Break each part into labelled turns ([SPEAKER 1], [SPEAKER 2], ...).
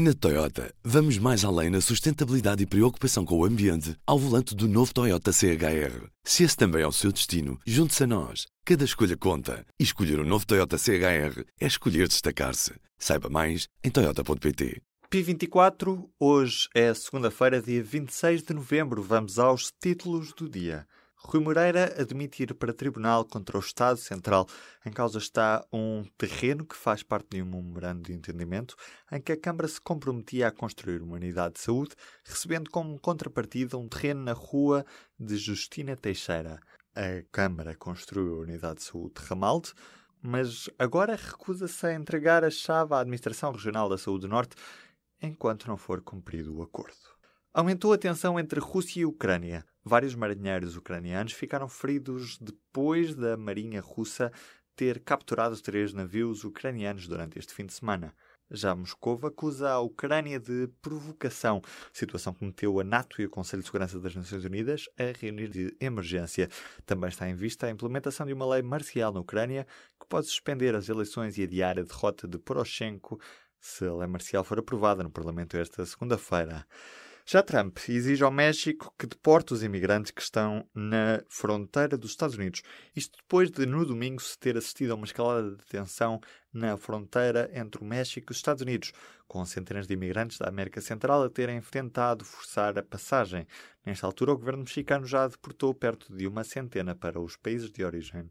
[SPEAKER 1] Na Toyota, vamos mais além na sustentabilidade e preocupação com o ambiente ao volante do novo Toyota CHR. Se esse também é o seu destino, junte-se a nós. Cada escolha conta. E escolher o um novo Toyota CHR é escolher destacar-se. Saiba mais em Toyota.pt.
[SPEAKER 2] P24, hoje é segunda-feira, dia 26 de novembro. Vamos aos títulos do dia. Rui Moreira admite ir para tribunal contra o Estado Central. Em causa está um terreno que faz parte de um memorando de entendimento em que a Câmara se comprometia a construir uma unidade de saúde, recebendo como contrapartida um terreno na rua de Justina Teixeira. A Câmara construiu a unidade de saúde de Ramalde, mas agora recusa-se a entregar a chave à Administração Regional da Saúde Norte enquanto não for cumprido o acordo. Aumentou a tensão entre Rússia e Ucrânia. Vários marinheiros ucranianos ficaram feridos depois da marinha russa ter capturado três navios ucranianos durante este fim de semana. Já Moscou acusa a Ucrânia de provocação, situação que meteu a NATO e o Conselho de Segurança das Nações Unidas a reunir de emergência. Também está em vista a implementação de uma lei marcial na Ucrânia que pode suspender as eleições e adiar a derrota de Poroshenko se a lei marcial for aprovada no Parlamento esta segunda-feira. Já Trump exige ao México que deporte os imigrantes que estão na fronteira dos Estados Unidos. Isto depois de, no domingo, se ter assistido a uma escalada de tensão na fronteira entre o México e os Estados Unidos, com centenas de imigrantes da América Central a terem tentado forçar a passagem. Nesta altura, o governo mexicano já deportou perto de uma centena para os países de origem.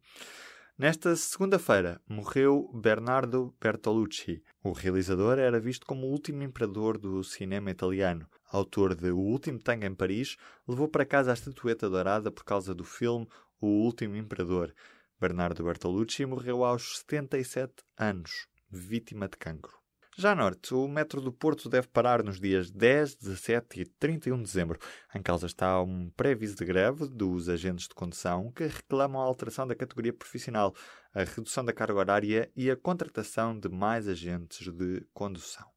[SPEAKER 2] Nesta segunda-feira morreu Bernardo Bertolucci. O realizador era visto como o último imperador do cinema italiano. Autor de O Último Tango em Paris, levou para casa a estatueta dourada por causa do filme O Último Imperador. Bernardo Bertolucci morreu aos 77 anos, vítima de cancro. Já a norte, o metro do Porto deve parar nos dias 10, 17 e 31 de dezembro. Em causa está um pré-aviso de greve dos agentes de condução que reclamam a alteração da categoria profissional, a redução da carga horária e a contratação de mais agentes de condução.